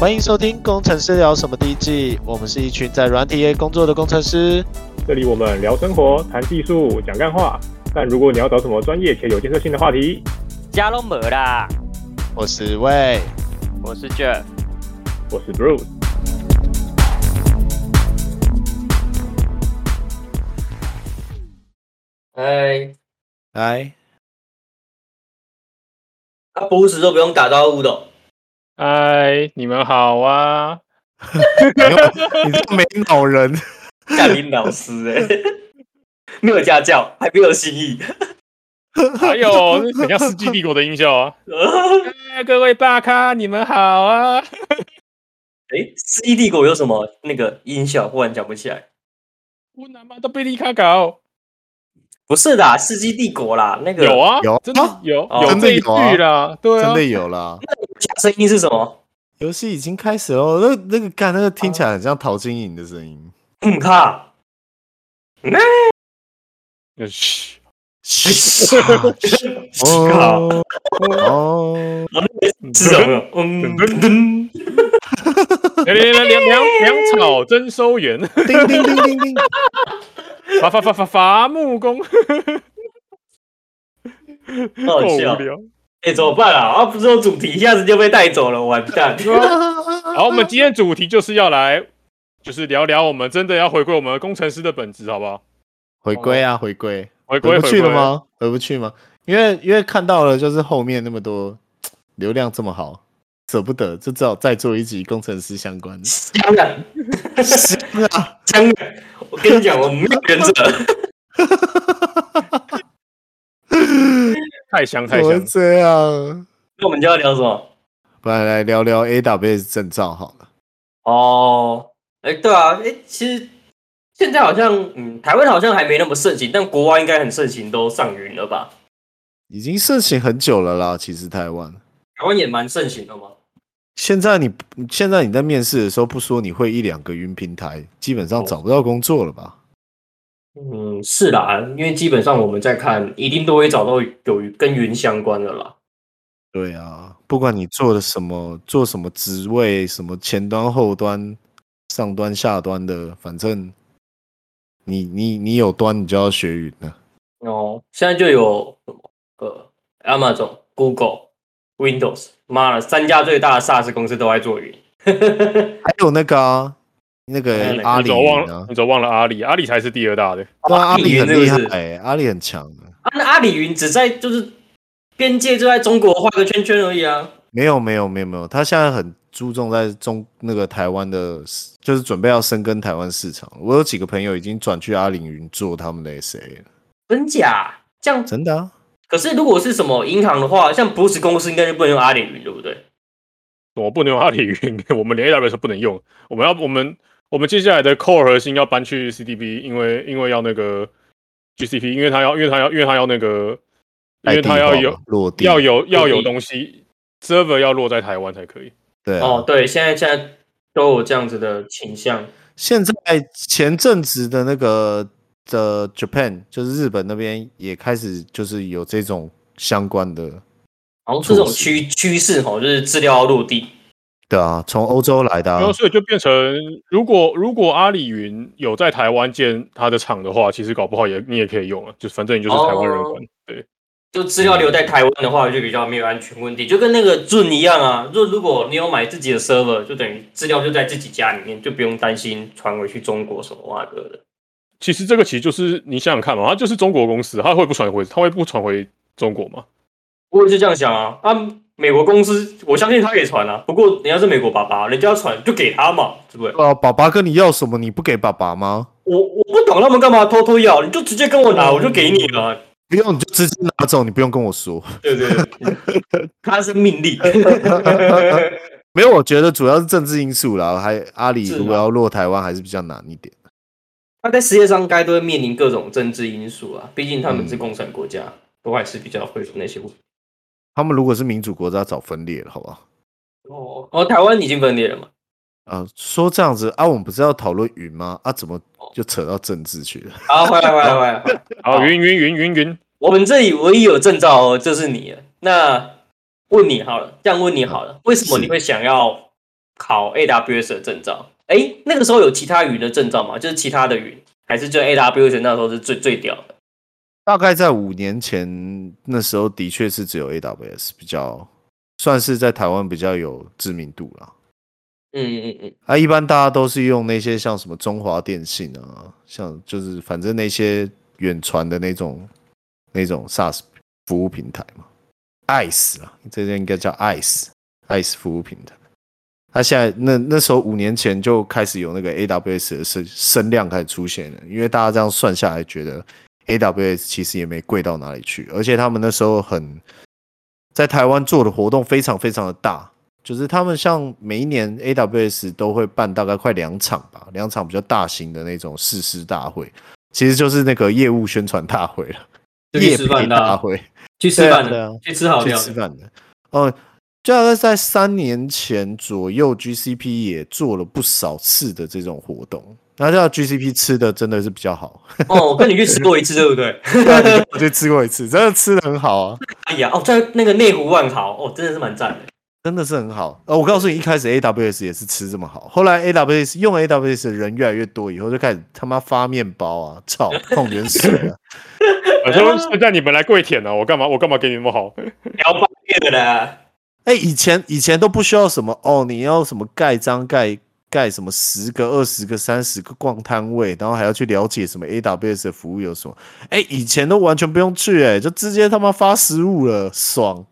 欢迎收听《工程师聊什么》第一季，我们是一群在软体业工作的工程师。这里我们聊生活、谈技术、讲干话。但如果你要找什么专业且有建设性的话题，加龙没啦。我是魏，我是 Jeff，我是 Bruce。嗨，嗨。啊，Bruce 都不用打招呼的。嗨，你们好啊！你这个没脑人，干林老师哎、欸，没有家教，还没有心意，还有很像《世纪帝国》的音效啊！各位大咖，你们好啊！哎，《世纪帝国》有什么那个音效？忽然讲不起来。我他妈都被你卡搞！不是的，《世纪帝国》啦，那个有啊，有真的有，哦、有这一句啦，对啊，真的有啦。那声音是什么？游戏已经开始了。那那个干，那个听起来很像陶晶莹的声音。嗯，卡。嗯。嘘。嘘。哦。哦。是什么？嗯。来来来，粮粮粮草征收员。叮叮叮叮叮。伐伐伐伐伐木工。好笑。哎、欸，怎么办啊？啊，不是有主题，一下子就被带走了，完蛋！好，我们今天主题就是要来，就是聊聊我们真的要回归我们工程师的本质，好不好？回归啊，回归，回归，回不去了吗？回不去吗？因为因为看到了，就是后面那么多流量这么好，舍不得，就只好再做一集工程师相关的。香 啊，香啊，香啊！我跟你讲，我没有原则。太香太香，这样，那我们就要聊什么？不然来聊聊 AWS 证照好了。哦，哎，对啊，哎，其实现在好像，嗯，台湾好像还没那么盛行，但国外应该很盛行，都上云了吧？已经盛行很久了啦。其实台湾，台湾也蛮盛行的嘛。现在你现在你在面试的时候不说你会一两个云平台，基本上找不到工作了吧？嗯，是啦，因为基本上我们在看，一定都会找到有跟云相关的啦。对啊，不管你做的什么，做什么职位，什么前端、后端、上端、下端的，反正你你你有端，你就要学云了。哦，现在就有什么呃，Amazon、Google、Windows，妈的，三家最大的 SaaS 公司都在做云，还有那个啊。那个阿里、啊，你忘了？你忘了阿里？阿里才是第二大的。对啊，阿里很厉害，欸，阿里很强的。啊，那阿里云只在就是边界就在中国画个圈圈而已啊。没有没有没有没有，他现在很注重在中那个台湾的，就是准备要深耕台湾市场。我有几个朋友已经转去阿里云做他们的 SA 了。真假？这样真的啊？可是如果是什么银行的话，像 Bruce 公司应该就不能用阿里云，对不对？我不能用阿里云，我们连 AWS 不能用。我们要我们。我们接下来的 core 核心要搬去 CDB，因为因为要那个 GCP，因为它要因为它要因为它要那个，因为它要有落地要有要有东西 server 要落在台湾才可以。对、啊、哦，对，现在现在都有这样子的倾向。现在前阵子的那个的 Japan，就是日本那边也开始就是有这种相关的，然后这种趋趋势哦，就是资料要落地。对啊，从欧洲来的、啊，然后所以就变成，如果如果阿里云有在台湾建他的厂的话，其实搞不好也你也可以用啊，就反正你就是台湾人管，哦、对。就资料留在台湾的话，就比较没有安全问题，就跟那个 Zoom 一样啊。就如果你有买自己的 server，就等于资料就在自己家里面，就不用担心传回去中国什么哇哥的。其实这个其实就是你想想看嘛，它就是中国公司，它会不传回，它会不传回中国吗？我也是这样想啊，啊。美国公司，我相信他可以传啊。不过人家是美国爸爸，人家要传就给他嘛，对不对？啊，爸爸跟你要什么，你不给爸爸吗？我我不懂他们干嘛偷偷要，你就直接跟我拿，我就给你了。不用，你就直接拿走，你不用跟我说。对对对，他是命令。没有，我觉得主要是政治因素啦。还阿里如果要落台湾，还是比较难一点。他在世界上该都会面临各种政治因素啊，毕竟他们是共产国家，都还是比较会有那些问题。他们如果是民主国家，早分裂了，好不好？哦哦，台湾已经分裂了吗？啊，说这样子啊，我们不是要讨论云吗？啊，怎么就扯到政治去了？好，回来，回来，回来。好，云云云云云，我们这里唯一有证照就是你了。那问你好了，这样问你好了，为什么你会想要考 AWS 的证照。哎，那个时候有其他云的证照吗？就是其他的云，还是就 AWS 那时候是最最屌的？大概在五年前，那时候的确是只有 AWS 比较算是在台湾比较有知名度啦。嗯嗯嗯，啊，一般大家都是用那些像什么中华电信啊，像就是反正那些远传的那种那种 SaaS 服务平台嘛，ICE 啊，这边应该叫 ICE，ICE 服务平台。他现在那那时候五年前就开始有那个 AWS 的声声量开始出现了，因为大家这样算下来，觉得 AWS 其实也没贵到哪里去，而且他们那时候很在台湾做的活动非常非常的大，就是他们像每一年 AWS 都会办大概快两场吧，两场比较大型的那种誓师大会，其实就是那个业务宣传大会了，业配大会，去吃饭的，去吃好料，去吃饭的，哦。就大概在三年前左右，GCP 也做了不少次的这种活动。那这样 GCP 吃的真的是比较好。哦，我跟你去吃过一次，对不对？我就吃过一次，真的吃的很好啊。哎呀，哦，在那个内湖万豪，哦，真的是蛮赞的，真的是很好。呃，我告诉你，一开始 AWS 也是吃这么好，后来 AWS 用 AWS 的人越来越多，以后就开始他妈发面包啊，操，矿泉水啊。我说现在你们来跪舔啊，我干嘛？我干嘛给你那么好？聊半夜的。哎、欸，以前以前都不需要什么哦，你要什么盖章盖盖什么十个、二十个、三十个逛摊位，然后还要去了解什么 AWS 的服务有什么？哎、欸，以前都完全不用去、欸，哎，就直接他妈发食物了，爽！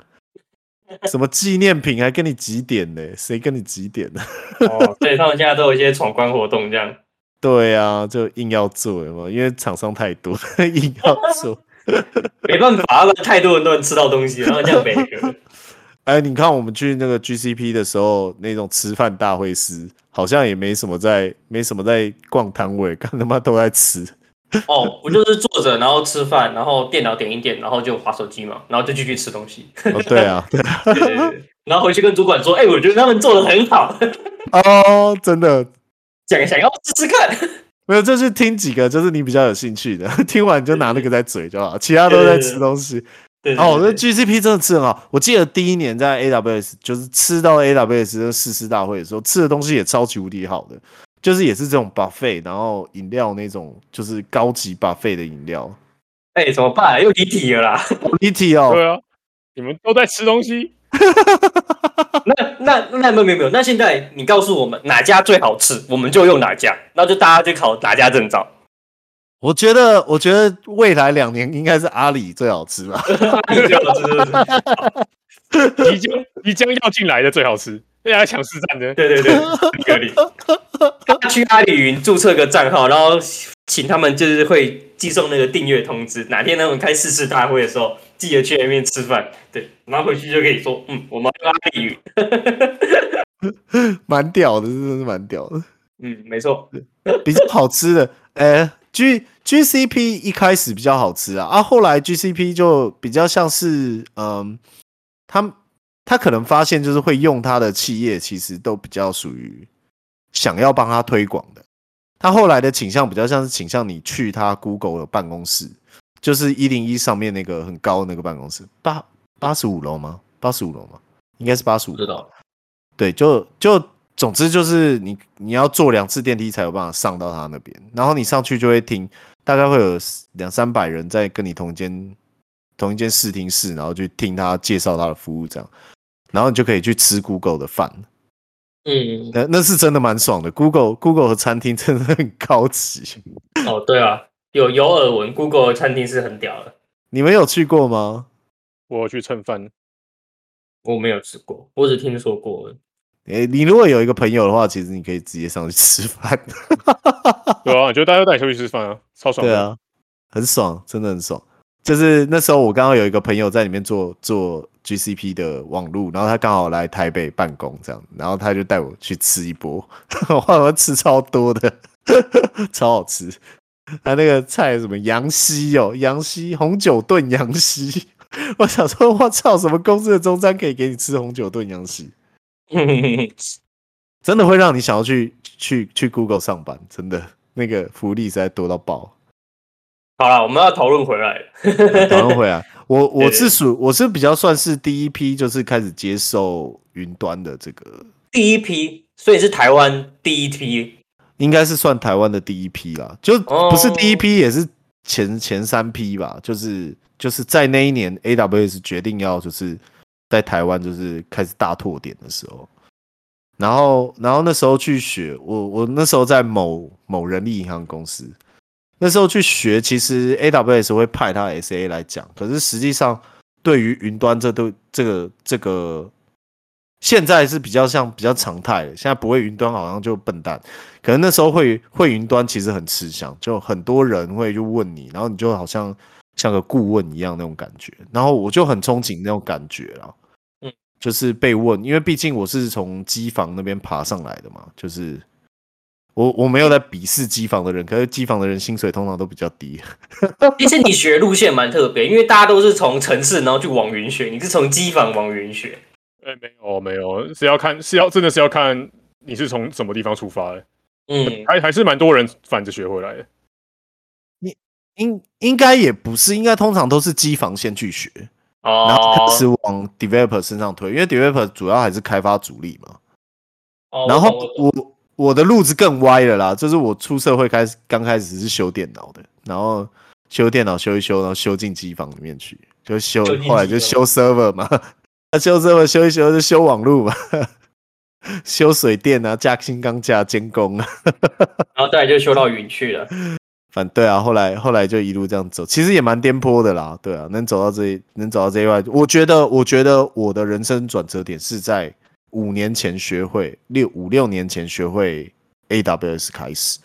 什么纪念品还跟你几点呢？谁跟你几点呢？哦，对，他们现在都有一些闯关活动，这样。对啊，就硬要做嘛，因为厂商太多，硬要做。没办法，太多人都能吃到东西，然后这样没个。哎，你看我们去那个 GCP 的时候，那种吃饭大会师好像也没什么在，没什么在逛摊位，看他妈都在吃。哦，我就是坐着，然后吃饭，然后电脑点一点，然后就划手机嘛，然后就继续吃东西。哦，对啊，对，对对对，然后回去跟主管说，哎，我觉得他们做的很好。哦，真的，想想要试试看。没有，就是听几个，就是你比较有兴趣的，听完你就拿那个在嘴就好，其他都在吃东西。对对对哦，那 GCP 真的吃很好。我记得第一年在 AWS，就是吃到 AWS 的誓师大会的时候，吃的东西也超级无敌好的，就是也是这种 buffet，然后饮料那种就是高级 buffet 的饮料。哎、欸，怎么办？又离题了啦！离题哦。对啊，你们都在吃东西。那那那没有没有没有。那现在你告诉我们哪家最好吃，我们就用哪家，那就大家去考哪家证照。我觉得，我觉得未来两年应该是阿里最好吃吧。阿里最好吃，即将即将要进来的最好吃，大家抢市占的。对对对，阿里。去阿里云注册个账号，然后请他们就是会寄送那个订阅通知。哪天他们开誓师大会的时候，记得去那边吃饭。对，然后回去就可以说，嗯，我们阿里云，蛮屌的，真的是蛮屌的。嗯，没错，比较好吃的，哎。G GCP 一开始比较好吃啊，啊，后来 GCP 就比较像是，嗯，他他可能发现就是会用他的企业，其实都比较属于想要帮他推广的。他后来的倾向比较像是倾向你去他 Google 的办公室，就是一零一上面那个很高的那个办公室，八八十五楼吗？八十五楼吗？应该是八十五。知道。对，就就。总之就是你你要坐两次电梯才有办法上到他那边，然后你上去就会听，大概会有两三百人在跟你同间同一间视听室，然后去听他介绍他的服务这样，然后你就可以去吃 Google 的饭。嗯，那那是真的蛮爽的，Google Google 的餐厅真的很高级。哦，对啊，有有耳闻，Google 的餐厅是很屌的。你们有去过吗？我有去蹭饭，我没有吃过，我只听说过。哎，你如果有一个朋友的话，其实你可以直接上去吃饭。对啊，就大家带你出去吃饭啊，超爽。对啊，很爽，真的很爽。就是那时候我刚好有一个朋友在里面做做 GCP 的网路，然后他刚好来台北办公，这样，然后他就带我去吃一波，我好像吃超多的，超好吃。他那个菜什么羊西哦，羊西红酒炖羊西，我想说，我操，什么公司的中餐可以给你吃红酒炖羊溪？真的会让你想要去去去 Google 上班，真的那个福利实在多到爆。好了，我们要讨论回来，讨论回来。我我是属我是比较算是第一批，就是开始接受云端的这个第一批。所以是台湾第一批，应该是算台湾的第一批啦，就不是第一批，也是前前三批吧。就是就是在那一年，AWS 决定要就是在台湾就是开始大拓点的时候，然后然后那时候去学，我我那时候在某某人力银行公司，那时候去学，其实 AWS 会派他 SA 来讲，可是实际上对于云端这都这个这个。现在是比较像比较常态的，现在不会云端好像就笨蛋，可能那时候会会云端其实很吃香，就很多人会就问你，然后你就好像像个顾问一样那种感觉，然后我就很憧憬那种感觉了，就是被问，因为毕竟我是从机房那边爬上来的嘛，就是我我没有在鄙视机房的人，可是机房的人薪水通常都比较低。其实你学路线蛮特别，因为大家都是从城市然后去往云学，你是从机房往云学。哎、欸，没有没有，是要看是要真的是要看你是从什么地方出发的，嗯，还还是蛮多人反着学回来的。你应应该也不是，应该通常都是机房先去学，哦，然后开始往 developer 身上推，因为 developer 主要还是开发主力嘛。哦，然后我我的路子更歪了啦，就是我出社会开始刚开始是修电脑的，然后修电脑修一修，然后修进机房里面去，就修，后来就修 server 嘛。那 修这么修一修就修网路嘛，修水电啊，架新钢架监工啊，然后再来就修到云去了。反对啊，后来后来就一路这样走，其实也蛮颠簸的啦。对啊，能走到这，能走到这一块，我觉得，我觉得我的人生转折点是在五年前学会六五六年前学会 AWS 开始。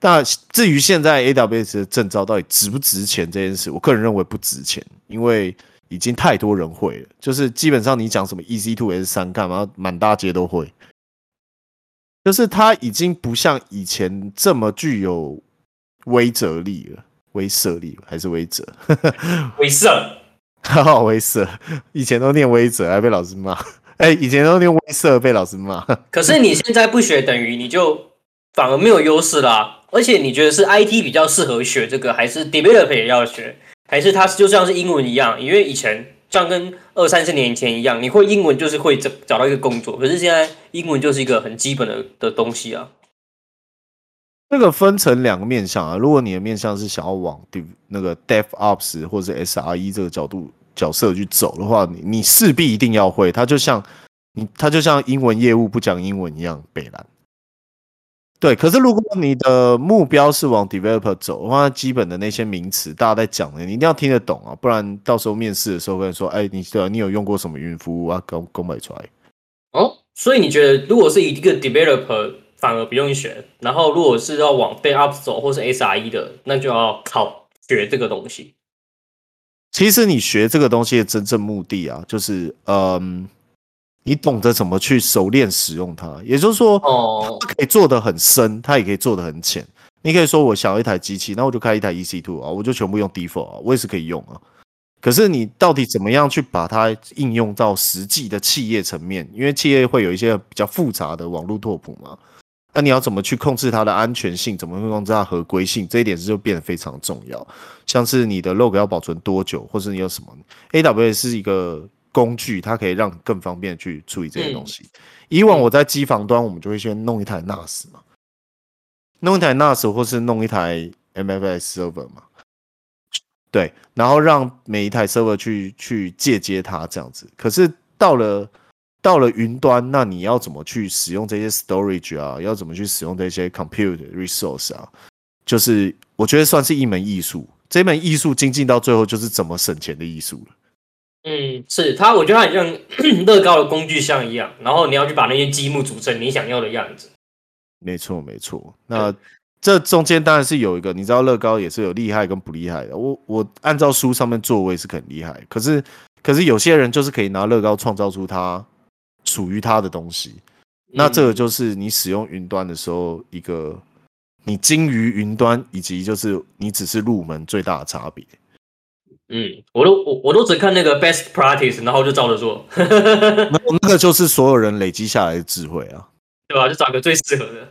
那至于现在 AWS 的证照到底值不值钱这件事，我个人认为不值钱，因为。已经太多人会了，就是基本上你讲什么 EC2 S 三干嘛，满大街都会。就是它已经不像以前这么具有威慑力了，威慑力还是威慑？威慑，好 好威慑。以前都念威慑，还被老师骂。哎，以前都念威慑，被老师骂。可是你现在不学，等于你就反而没有优势啦。而且你觉得是 IT 比较适合学这个，还是 Developer 也要学？还是它就像是英文一样，因为以前像跟二三十年前一样，你会英文就是会找找到一个工作。可是现在英文就是一个很基本的的东西啊。这个分成两个面向啊，如果你的面向是想要往那个 DevOps 或者 SRE 这个角度角色去走的话，你你势必一定要会。它就像你，它就像英文业务不讲英文一样，北烂。对，可是如果你的目标是往 developer 走的话，基本的那些名词大家在讲的，你一定要听得懂啊，不然到时候面试的时候跟你说，哎，你对啊，你有用过什么云服务啊？公公不出来。哦，所以你觉得如果是一个 developer 反而不用学，然后如果是要往 DevOps 走或是 SRE 的，那就要靠学这个东西。其实你学这个东西的真正目的啊，就是嗯。你懂得怎么去熟练使用它，也就是说，它可以做得很深，它也可以做得很浅。你可以说，我想要一台机器，那我就开一台 EC Two 啊，我就全部用 default 啊，我也是可以用啊。可是你到底怎么样去把它应用到实际的企业层面？因为企业会有一些比较复杂的网络拓扑嘛，那你要怎么去控制它的安全性？怎么去控制它合规性？这一点是就变得非常重要。像是你的 log 要保存多久，或是你有什么 AWS 是一个。工具它可以让更方便去处理这些东西。嗯、以往我在机房端，我们就会先弄一台 NAS 嘛，弄一台 NAS 或是弄一台 MFS server 嘛，对，然后让每一台 server 去去借接它这样子。可是到了到了云端，那你要怎么去使用这些 storage 啊？要怎么去使用这些 compute resource 啊？就是我觉得算是一门艺术。这门艺术精进到最后，就是怎么省钱的艺术了。嗯，是它，我觉得它很像 乐高的工具箱一样，然后你要去把那些积木组成你想要的样子。没错，没错。那这中间当然是有一个，你知道乐高也是有厉害跟不厉害的。我我按照书上面做，我也是很厉害。可是可是有些人就是可以拿乐高创造出它属于他的东西。那这个就是你使用云端的时候，一个你精于云端，以及就是你只是入门最大的差别。嗯，我都我我都只看那个 best practice，然后就照着做。那 那个就是所有人累积下来的智慧啊，对吧？就找个最适合的。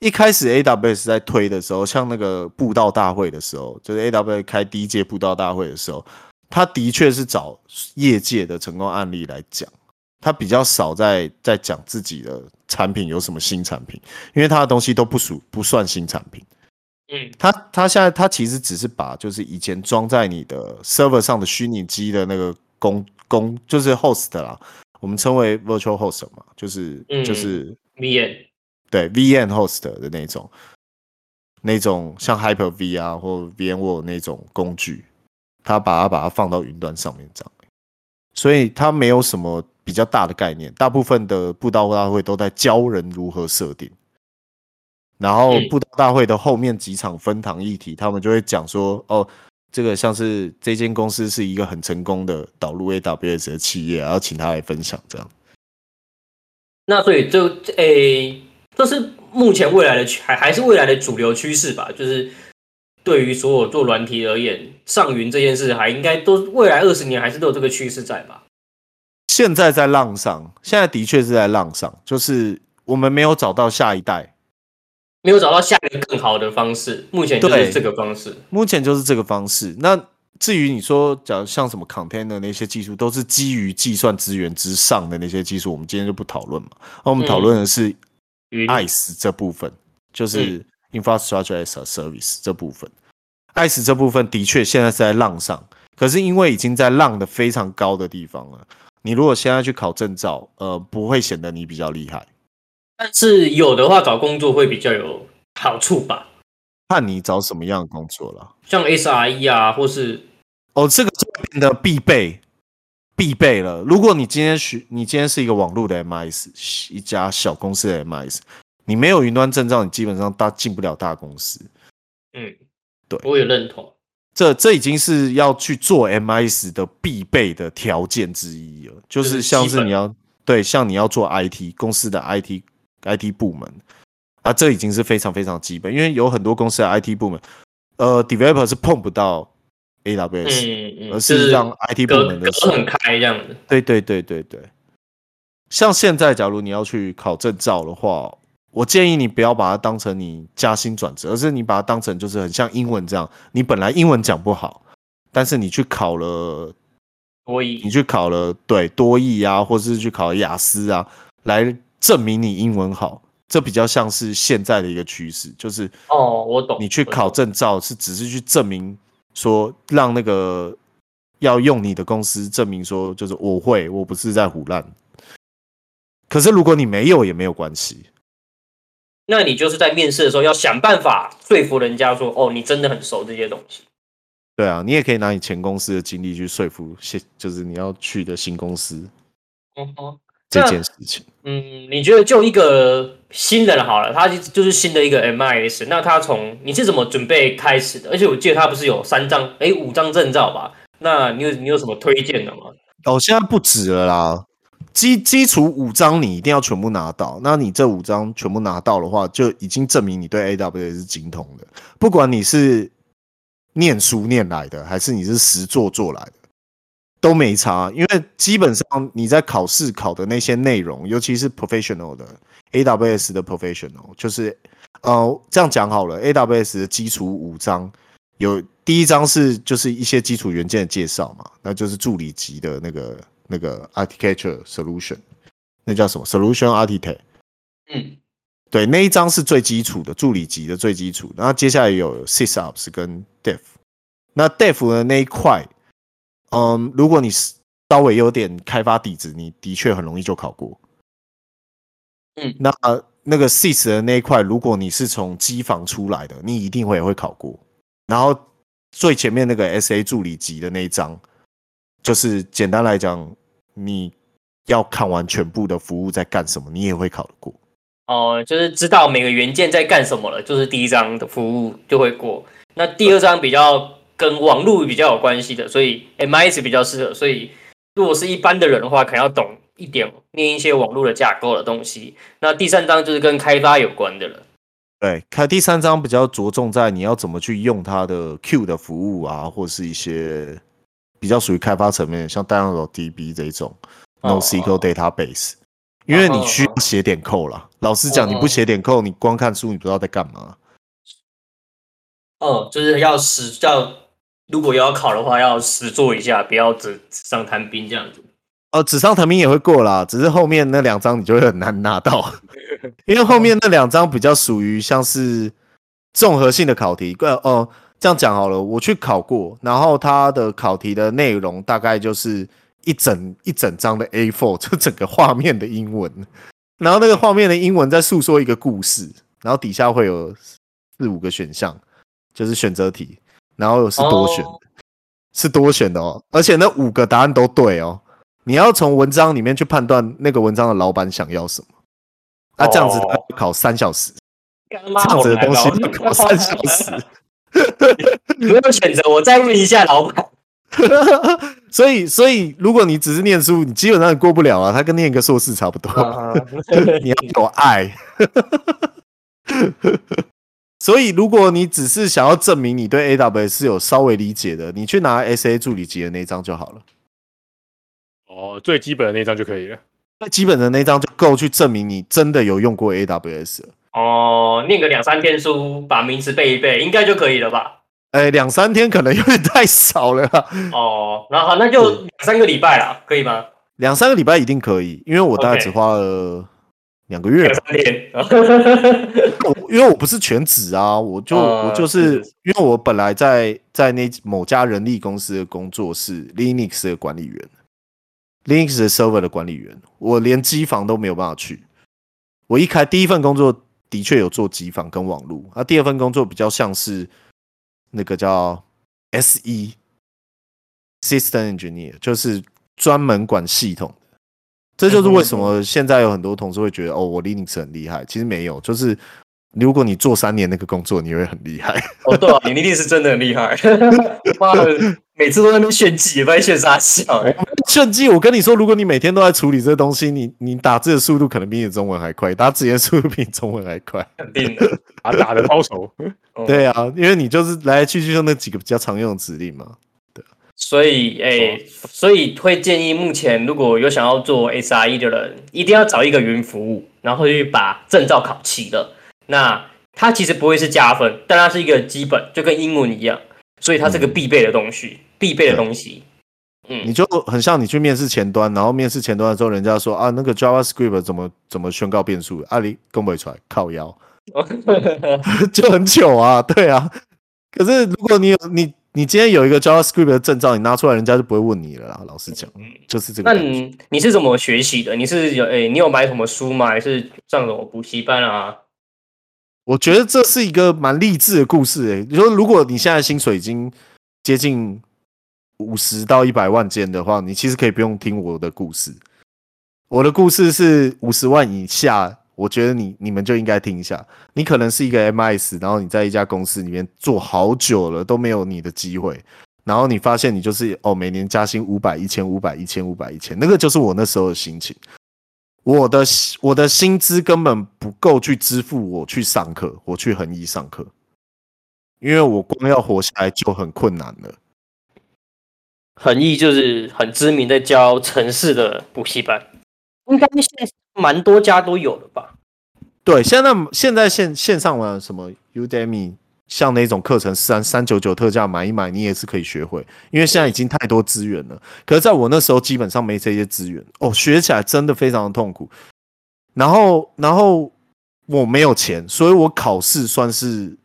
一开始 AWS 在推的时候，像那个布道大会的时候，就是 AWS 开第一届布道大会的时候，他的确是找业界的成功案例来讲，他比较少在在讲自己的产品有什么新产品，因为他的东西都不属不算新产品。嗯，他他现在他其实只是把就是以前装在你的 server 上的虚拟机的那个公公就是 host 啦，我们称为 virtual host 嘛，就是、嗯、就是 VN 对 VN host 的那种那种像 Hyper V 啊或 VMware 那种工具，他把它把它放到云端上面这样，所以他没有什么比较大的概念，大部分的布道大会都在教人如何设定。然后布道大会的后面几场分堂议题，他们就会讲说，哦，这个像是这间公司是一个很成功的导入 AWS 的企业，然后请他来分享这样。那所以就诶，这是目前未来的还还是未来的主流趋势吧？就是对于所有做软体而言，上云这件事还应该都未来二十年还是都有这个趋势在吧？现在在浪上，现在的确是在浪上，就是我们没有找到下一代。没有找到下一个更好的方式，目前就是这个方式。目前就是这个方式。那至于你说，假如像什么 container 那些技术，都是基于计算资源之上的那些技术，我们今天就不讨论嘛。那我们讨论的是 ICE 这部分，就是 infrastructure as a service 这部分。ICE 这部分的确现在是在浪上，可是因为已经在浪的非常高的地方了，你如果现在去考证照，呃，不会显得你比较厉害。但是有的话，找工作会比较有好处吧？看你找什么样的工作了，像 SRE 啊，或是哦，这个就变得必备，必备了。如果你今天学，你今天是一个网络的 MIS，一家小公司的 MIS，你没有云端证照，你基本上大进不了大公司。嗯，对，我也认同。这这已经是要去做 MIS 的必备的条件之一了，就是像是你要对，像你要做 IT 公司的 IT。IT 部门啊，这已经是非常非常基本，因为有很多公司的 IT 部门，呃，developer 是碰不到 AWS，嗯嗯，而是让 IT 部门的隔很开这样的。对对对对对。像现在，假如你要去考证照的话，我建议你不要把它当成你加薪转职，而是你把它当成就是很像英文这样，你本来英文讲不好，但是你去考了多益，你去考了对多益啊，或是去考雅思啊，来。证明你英文好，这比较像是现在的一个趋势，就是哦，我懂。你去考证照是只是去证明说，让那个要用你的公司证明说，就是我会，我不是在胡乱。可是如果你没有也没有关系，那你就是在面试的时候要想办法说服人家说，哦，你真的很熟这些东西。对啊，你也可以拿你前公司的经历去说服现，就是你要去的新公司。嗯哼。这件事情，嗯，你觉得就一个新人好了，他就是新的一个 MIS，那他从你是怎么准备开始的？而且我记得他不是有三张，哎，五张证照吧？那你有你有什么推荐的吗？哦，现在不止了啦，基基础五张你一定要全部拿到。那你这五张全部拿到的话，就已经证明你对 AWS 是精通的，不管你是念书念来的，还是你是实作做来的。都没差，因为基本上你在考试考的那些内容，尤其是 professional 的 AWS 的 professional，就是呃这样讲好了，AWS 的基础五章有第一章是就是一些基础元件的介绍嘛，那就是助理级的那个那个 architecture solution，那叫什么 solution architect？嗯，对，那一章是最基础的助理级的最基础，然后接下来有 sysops 跟 dev，那 dev 的那一块。嗯，如果你是稍微有点开发底子，你的确很容易就考过。嗯，那那个 sys 的那一块，如果你是从机房出来的，你一定会也会考过。然后最前面那个 SA 助理级的那一章，就是简单来讲，你要看完全部的服务在干什么，你也会考得过。哦，就是知道每个元件在干什么了，就是第一章的服务就会过。那第二章比较。跟网络比较有关系的，所以 MIS 比较适合。所以如果是一般的人的话，可能要懂一点，念一些网络的架构的东西。那第三章就是跟开发有关的了。对，开第三章比较着重在你要怎么去用它的 Q 的服务啊，或是一些比较属于开发层面，像 DynamoDB 这种 NoSQL Database，因为你需要写点 code 啦。老实讲，你不写点 code，你光看书，你不知道在干嘛。哦，就是要实要。如果要考的话，要实做一下，不要纸纸上谈兵这样子。哦，纸上谈兵也会过啦，只是后面那两张你就会很难拿到。因为后面那两张比较属于像是综合性的考题。呃哦，这样讲好了，我去考过，然后它的考题的内容大概就是一整一整张的 A4，就整个画面的英文，然后那个画面的英文在诉说一个故事，然后底下会有四五个选项，就是选择题，然后是多选的。Oh. 是多选的哦，而且那五个答案都对哦。你要从文章里面去判断那个文章的老板想要什么。那这样子要考三小时，这样子的东西要考三小时。没有选择，我再问一下老板。所以，所以如果你只是念书，你基本上也过不了啊。他跟念一个硕士差不多。你要有爱。所以，如果你只是想要证明你对 AWS 是有稍微理解的，你去拿 SA 助理级的那张就好了。哦，最基本的那张就可以了。最基本的那张就够去证明你真的有用过 AWS 了。哦，念个两三天书，把名词背一背，应该就可以了吧？哎、欸，两三天可能有点太少了。哦，那好，那就两三个礼拜啦，可以吗？两三个礼拜一定可以，因为我大概只花了。两个月两三天，因为我不是全职啊，我就我就是因为我本来在在那某家人力公司的工作是 Linux 的管理员，Linux 的 server 的管理员，我连机房都没有办法去。我一开第一份工作的确有做机房跟网络，啊，第二份工作比较像是那个叫 SE System Engineer，就是专门管系统。这就是为什么现在有很多同事会觉得哦，我 Linux 很厉害。其实没有，就是如果你做三年那个工作，你会很厉害。哦，对啊，你 Linux 真的很厉害。妈的，每次都在那边炫技，也不知道炫啥笑。炫技，我跟你说，如果你每天都在处理这些东西，你你打字的速度可能比你中文还快，打字的速度比你中文还快。肯定的，啊，打的超熟。对啊，因为你就是来来去去就那几个比较常用的指令嘛。对所以，哎、欸，所以会建议目前如果有想要做 SRE 的人，一定要找一个云服务，然后去把证照考齐了。那它其实不会是加分，但它是一个基本，就跟英文一样，所以它是个必备的东西，嗯、必备的东西。嗯，你就很像你去面试前端，然后面试前端的时候，人家说啊，那个 JavaScript 怎么怎么宣告变数，阿里公布出来靠腰，就很糗啊，对啊。可是如果你有你。你今天有一个 JavaScript 的证照，你拿出来，人家就不会问你了啦。老实讲，就是这个。那你你是怎么学习的？你是有诶、欸，你有买什么书吗？还是上什么补习班啊？我觉得这是一个蛮励志的故事诶、你说，如果你现在薪水已经接近五十到一百万间的话，你其实可以不用听我的故事。我的故事是五十万以下。我觉得你你们就应该听一下。你可能是一个 MIS，然后你在一家公司里面做好久了都没有你的机会，然后你发现你就是哦，每年加薪五百、一千、五百、一千、五百、一千，那个就是我那时候的心情。我的我的薪资根本不够去支付我去上课，我去恒毅上课，因为我光要活下来就很困难了。恒毅就是很知名的教城市的补习班，应该现在。蛮多家都有了吧？对，现在现在线线上玩什么 Udemy，像那种课程三三九九特价买一买，你也是可以学会。因为现在已经太多资源了。可是在我那时候，基本上没这些资源哦，学起来真的非常的痛苦。然后，然后我没有钱，所以我考试算是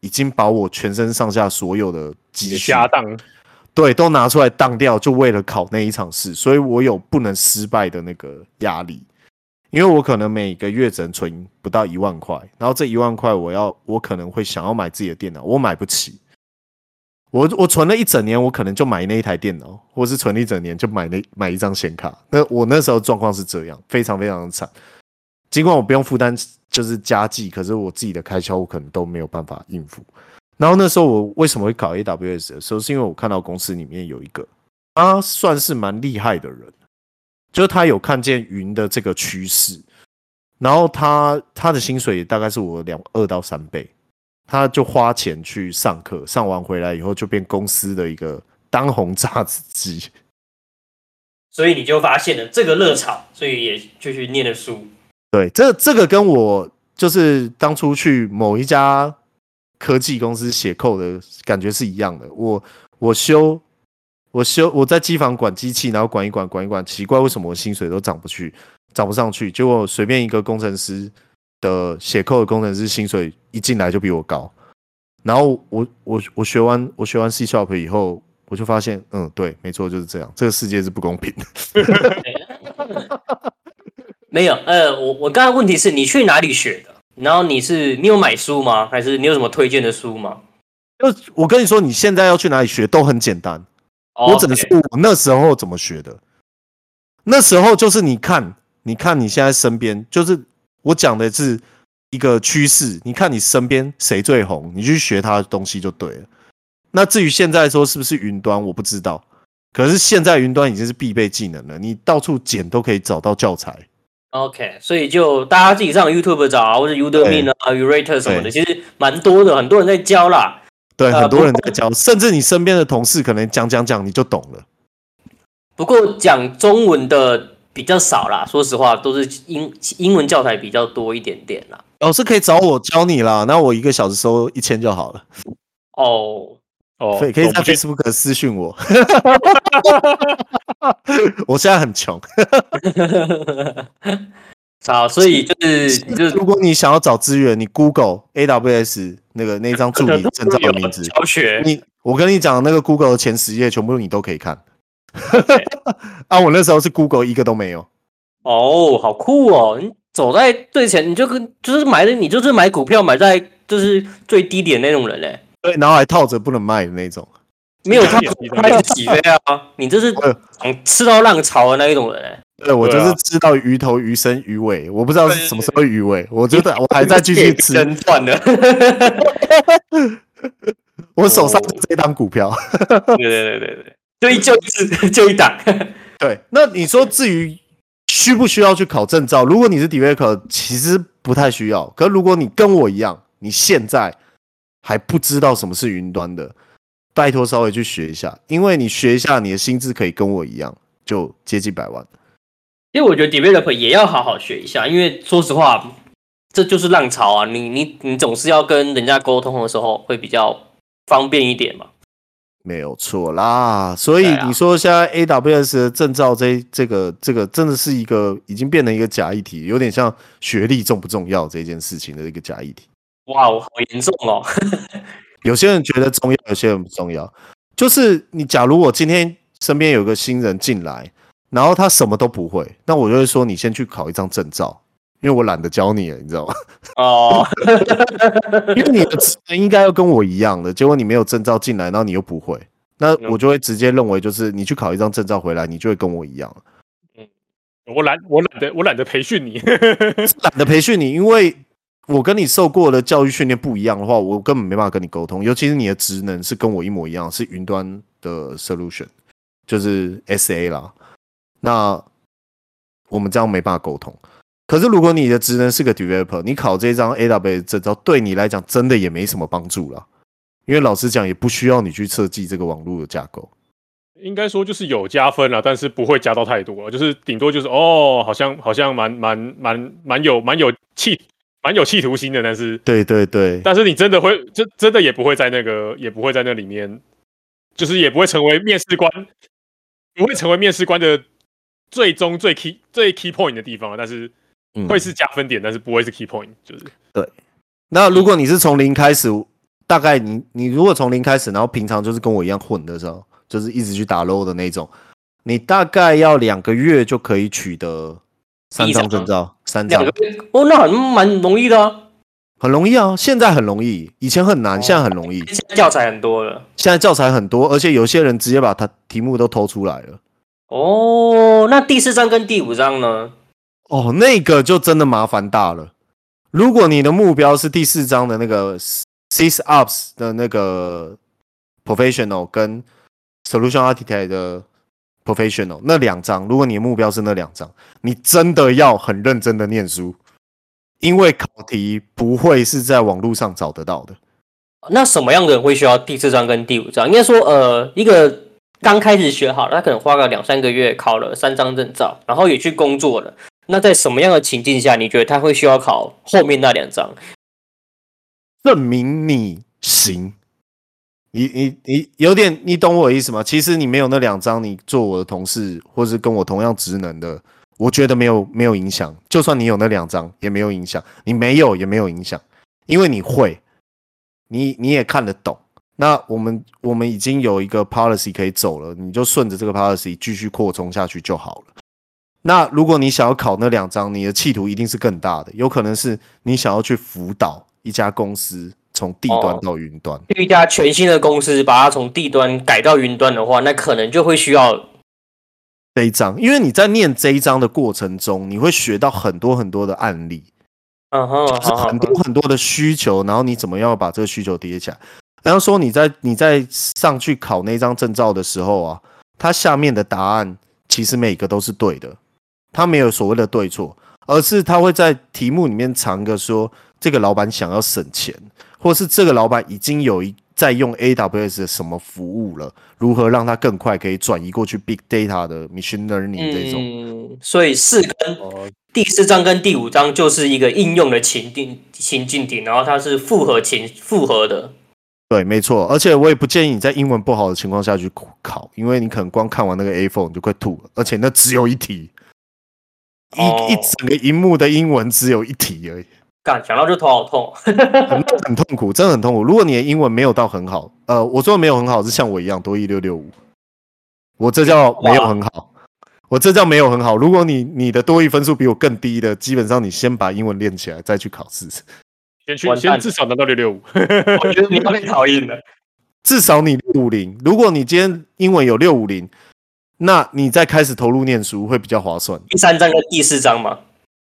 已经把我全身上下所有的积蓄家当，对，都拿出来当掉，就为了考那一场试。所以我有不能失败的那个压力。因为我可能每个月只能存不到一万块，然后这一万块我要我可能会想要买自己的电脑，我买不起。我我存了一整年，我可能就买那一台电脑，或是存了一整年就买那买一张显卡。那我那时候状况是这样，非常非常的惨。尽管我不用负担就是家计，可是我自己的开销我可能都没有办法应付。然后那时候我为什么会搞 AWS 的时候，是因为我看到公司里面有一个他算是蛮厉害的人。就是他有看见云的这个趋势，然后他他的薪水大概是我两二到三倍，他就花钱去上课，上完回来以后就变公司的一个当红炸子鸡，所以你就发现了这个热潮，所以也就去念了书。对，这这个跟我就是当初去某一家科技公司写 code 的感觉是一样的。我我修。我修我在机房管机器，然后管一管管一管，奇怪为什么我薪水都涨不去，涨不上去？结果随便一个工程师的写 code 的工程师薪水一进来就比我高，然后我我我学完我学完 C Sharp 以后，我就发现，嗯，对，没错，就是这样，这个世界是不公平的。没有，呃，我我刚刚问题是你去哪里学的？然后你是你有买书吗？还是你有什么推荐的书吗？就我跟你说，你现在要去哪里学都很简单。哦、我只能说我那时候怎么学的。那时候就是你看，你看你现在身边，就是我讲的是一个趋势。你看你身边谁最红，你去学他的东西就对了。那至于现在说是不是云端，我不知道。可是现在云端已经是必备技能了，你到处捡都可以找到教材。OK，所以就大家自己上 YouTube 找啊，或者 Udemy 啊、Yourator 什么的，其实蛮多的，很多人在教啦。对，很多人在教，甚至你身边的同事可能讲讲讲你就懂了。不过讲中文的比较少啦，说实话，都是英英文教材比较多一点点啦。老师可以找我教你啦，那我一个小时收一千就好了。哦哦，可以可以在 Facebook 私讯我。我现在很穷。好，所以就是就是，如果你想要找资源，你 Google AWS 那个那张助理证照的名字，教学。你我跟你讲，那个 Google 的前十页全部你都可以看。啊，我那时候是 Google 一个都没有。哦，好酷哦！你走在最前，你就跟就是买的，你就是买股票买在就是最低点那种人嘞。对，然后还套着不能卖的那种。没有他开始起飞啊！你这是 吃到浪潮的那一种人、欸。对，我就是知道鱼头鱼身鱼尾，我不知道是什么时候鱼尾。我觉得我还在继续吃。真赚了。我手上就这一档股票。对对对对对，就一就一只就一档。对，那你说至于需不需要去考证照？如果你是 developer，其实不太需要。可如果你跟我一样，你现在还不知道什么是云端的。拜托，稍微去学一下，因为你学一下，你的薪资可以跟我一样，就接近百万。因为我觉得 developer 也要好好学一下，因为说实话，这就是浪潮啊！你你你总是要跟人家沟通的时候，会比较方便一点嘛。没有错啦，所以你说现在 AWS 的证照这这个这个真的是一个已经变成一个假议题，有点像学历重不重要这件事情的一个假议题。哇，好严重哦！有些人觉得重要，有些人不重要。就是你，假如我今天身边有个新人进来，然后他什么都不会，那我就会说你先去考一张证照，因为我懒得教你了，你知道吗？哦，因为你的职能应该要跟我一样的，结果你没有证照进来，然后你又不会，那我就会直接认为就是你去考一张证照回来，你就会跟我一样。嗯，我懒，我懒得，我懒得培训你，懒得培训你，因为。我跟你受过的教育训练不一样的话，我根本没办法跟你沟通。尤其是你的职能是跟我一模一样，是云端的 solution，就是 SA 啦。那我们这样没办法沟通。可是如果你的职能是个 developer，你考这张 AWS 证照，对你来讲真的也没什么帮助了。因为老实讲，也不需要你去设计这个网络的架构。应该说就是有加分了，但是不会加到太多，就是顶多就是哦，好像好像蛮蛮蛮蛮有蛮有气。蛮有企图心的，但是对对对，但是你真的会，真真的也不会在那个，也不会在那里面，就是也不会成为面试官，不会成为面试官的最终最 key 最 key point 的地方，但是会是加分点，嗯、但是不会是 key point，就是对。那如果你是从零开始，大概你你如果从零开始，然后平常就是跟我一样混的时候，就是一直去打 low 的那种，你大概要两个月就可以取得。三张证照，三张哦，那很蛮容易的啊，很容易啊，现在很容易，以前很难，现在很容易。现在教材很多了，现在教材很多，而且有些人直接把他题目都偷出来了。哦，那第四章跟第五章呢？哦，那个就真的麻烦大了。如果你的目标是第四章的那个 six ups 的那个 Professional 跟 Solution Architect 的。Professional 那两章，如果你的目标是那两章，你真的要很认真的念书，因为考题不会是在网络上找得到的。那什么样的人会需要第四章跟第五章？应该说，呃，一个刚开始学好，他可能花个两三个月考了三张证照，然后也去工作了。那在什么样的情境下，你觉得他会需要考后面那两张？证明你行。你你你有点，你懂我意思吗？其实你没有那两张，你做我的同事，或是跟我同样职能的，我觉得没有没有影响。就算你有那两张也没有影响，你没有也没有影响，因为你会，你你也看得懂。那我们我们已经有一个 policy 可以走了，你就顺着这个 policy 继续扩充下去就好了。那如果你想要考那两张，你的企图一定是更大的，有可能是你想要去辅导一家公司从地端到云端，一家全新的公司把它从地端改到云端的话，那可能就会需要这一张，因为你在念这一章的过程中，你会学到很多很多的案例，嗯哼，就是很多很多的需求，然后你怎么样把这个需求叠起来。然后说你在你在上去考那张证照的时候啊，它下面的答案其实每个都是对的，它没有所谓的对错，而是它会在题目里面藏个说这个老板想要省钱，或是这个老板已经有一在用 AWS 的什么服务了，如何让它更快可以转移过去 Big Data 的 Machine Learning 这种。嗯，所以四跟第四章跟第五章就是一个应用的情境情境题，然后它是复合情复合的。对，没错，而且我也不建议你在英文不好的情况下去考，因为你可能光看完那个 A4 你就快吐了，而且那只有一题，一、哦、一整个荧幕的英文只有一题而已。干，想到就头好痛，很很痛苦，真的很痛苦。如果你的英文没有到很好，呃，我说的没有很好是像我一样多一六六五，我这叫没有很好，我这叫没有很好。如果你你的多一分数比我更低的，基本上你先把英文练起来再去考试。先去，先至少拿到六六五。我觉得你要被讨厌了。至少你六五零。如果你今天英文有六五零，那你再开始投入念书会比较划算。第三章跟第四章吗？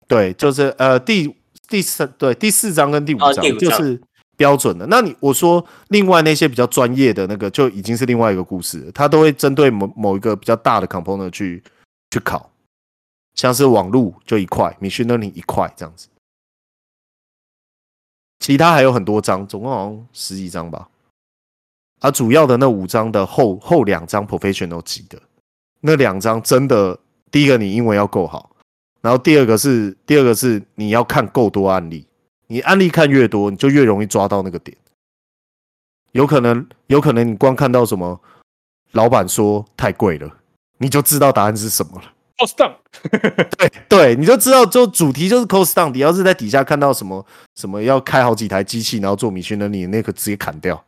对，就是呃第第三对第四章跟第五章就是标准的。那你我说另外那些比较专业的那个就已经是另外一个故事了，它都会针对某某一个比较大的 component 去去考，像是网路就一块，machine learning 一块这样子。其他还有很多章，总共好像十几章吧。而、啊、主要的那五章的后后两张 professional 级的，那两章真的，第一个你英文要够好，然后第二个是第二个是你要看够多案例，你案例看越多，你就越容易抓到那个点。有可能有可能你光看到什么，老板说太贵了，你就知道答案是什么了。Cost down，对对，你就知道，就主题就是 cost down。你要是在底下看到什么什么要开好几台机器，然后做米讯的，你那个直接砍掉，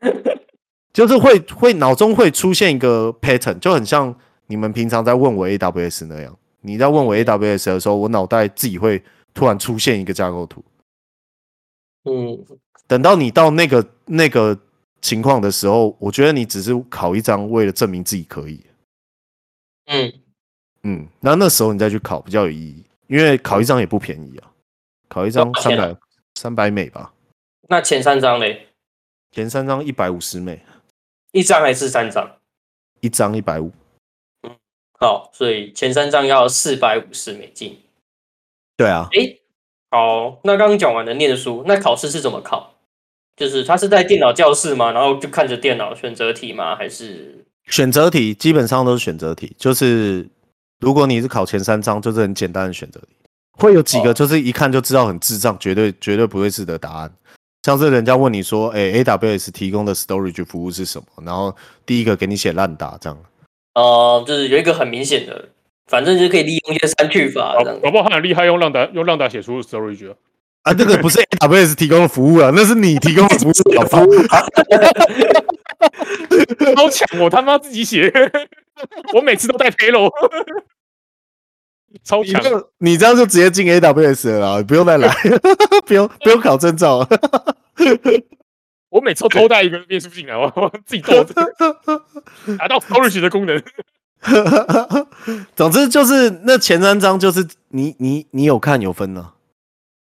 就是会会脑中会出现一个 pattern，就很像你们平常在问我 AWS 那样。你在问我 AWS 的时候，我脑袋自己会突然出现一个架构图。嗯，等到你到那个那个情况的时候，我觉得你只是考一张，为了证明自己可以。嗯嗯，那那时候你再去考比较有意义，因为考一张也不便宜啊，考一张三百三百美吧。那前三张嘞？前三张一百五十美，一张还是三张？一张一百五。嗯，好，所以前三张要四百五十美金。对啊。哎、欸，好，那刚刚讲完了念书，那考试是怎么考？就是他是在电脑教室吗？然后就看着电脑选择题吗？还是？选择题基本上都是选择题，就是如果你是考前三章，就是很简单的选择题，会有几个就是一看就知道很智障，绝对绝对不会是的答案。像是人家问你说，哎，AWS 提供的 storage 服务是什么？然后第一个给你写烂答这样。哦、呃，就是有一个很明显的，反正就可以利用一些删去法这样。搞不好很厉害，用浪达用浪达写出 storage 啊。啊，这个不是 AWS 提供的服务啊，那是你提供的服务。超 强！我他妈自己写，我每次都带 payload，超强！你这样就直接进 AWS 了啦，不用再来，不用不用考证照。我每次都偷带一个变数进来，我自己做，达到 storage 的功能。总之就是那前三章就是你你你有看有分呢、啊，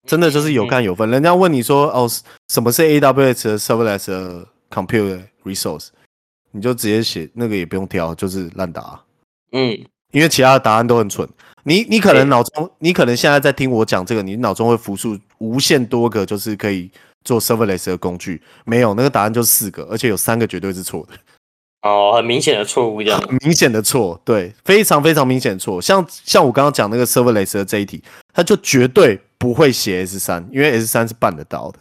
真的就是有看有分。人家问你说哦，什么是 AWS 的 serverless compute resource？你就直接写那个也不用挑，就是烂答。嗯，因为其他的答案都很蠢。你你可能脑中，你可能现在在听我讲这个，你脑中会浮出无限多个就是可以做 serverless 的工具。没有，那个答案就四个，而且有三个绝对是错的。哦，很明显的错误，这样。很 明显的错，对，非常非常明显的错。像像我刚刚讲那个 serverless 的这一题，它就绝对不会写 S 三，因为 S 三是办得到的。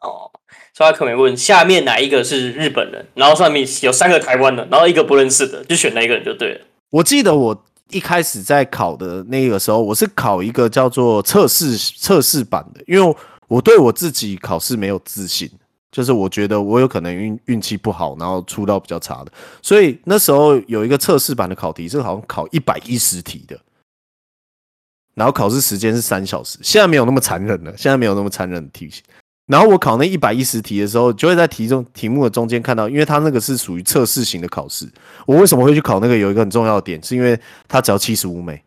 哦。所以他可能问下面哪一个是日本人，然后上面有三个台湾的，然后一个不认识的，就选那一个人就对了。我记得我一开始在考的那个时候，我是考一个叫做测试测试版的，因为我对我自己考试没有自信，就是我觉得我有可能运运气不好，然后出到比较差的，所以那时候有一个测试版的考题是好像考一百一十题的，然后考试时间是三小时，现在没有那么残忍了，现在没有那么残忍的题型。然后我考那一百一十题的时候，就会在题中题目的中间看到，因为它那个是属于测试型的考试。我为什么会去考那个？有一个很重要的点，是因为它只要七十五美，